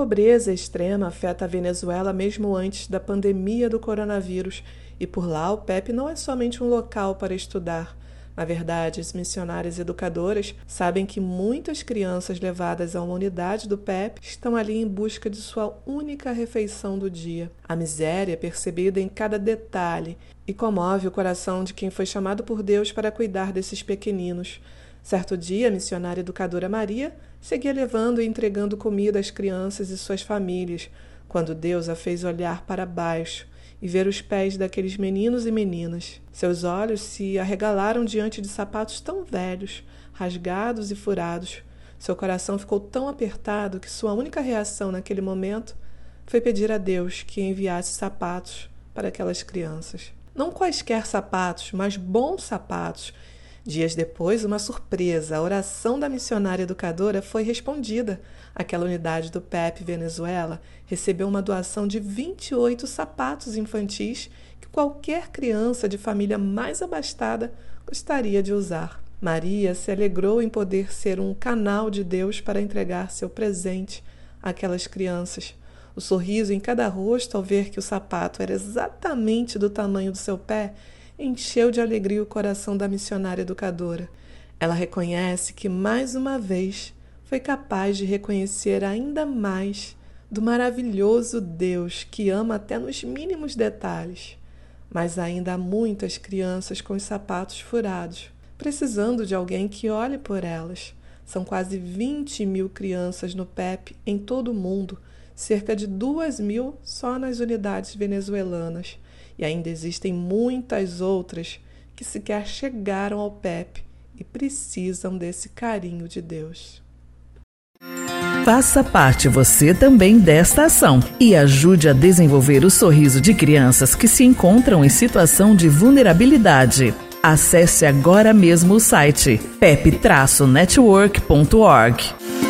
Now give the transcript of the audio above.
Pobreza extrema afeta a Venezuela mesmo antes da pandemia do coronavírus, e por lá o PEP não é somente um local para estudar. Na verdade, as missionárias educadoras sabem que muitas crianças levadas a uma unidade do PEP estão ali em busca de sua única refeição do dia. A miséria é percebida em cada detalhe e comove o coração de quem foi chamado por Deus para cuidar desses pequeninos. Certo dia, a missionária educadora Maria seguia levando e entregando comida às crianças e suas famílias, quando Deus a fez olhar para baixo e ver os pés daqueles meninos e meninas. Seus olhos se arregalaram diante de sapatos tão velhos, rasgados e furados. Seu coração ficou tão apertado que sua única reação naquele momento foi pedir a Deus que enviasse sapatos para aquelas crianças. Não quaisquer sapatos, mas bons sapatos Dias depois, uma surpresa: a oração da missionária educadora foi respondida. Aquela unidade do PEP Venezuela recebeu uma doação de 28 sapatos infantis que qualquer criança de família mais abastada gostaria de usar. Maria se alegrou em poder ser um canal de Deus para entregar seu presente àquelas crianças. O sorriso em cada rosto ao ver que o sapato era exatamente do tamanho do seu pé encheu de alegria o coração da missionária educadora. Ela reconhece que, mais uma vez, foi capaz de reconhecer ainda mais do maravilhoso Deus que ama até nos mínimos detalhes. Mas ainda há muitas crianças com os sapatos furados, precisando de alguém que olhe por elas. São quase 20 mil crianças no PEP em todo o mundo, cerca de 2 mil só nas unidades venezuelanas. E ainda existem muitas outras que sequer chegaram ao PEP e precisam desse carinho de Deus. Faça parte você também desta ação e ajude a desenvolver o sorriso de crianças que se encontram em situação de vulnerabilidade. Acesse agora mesmo o site pep-network.org.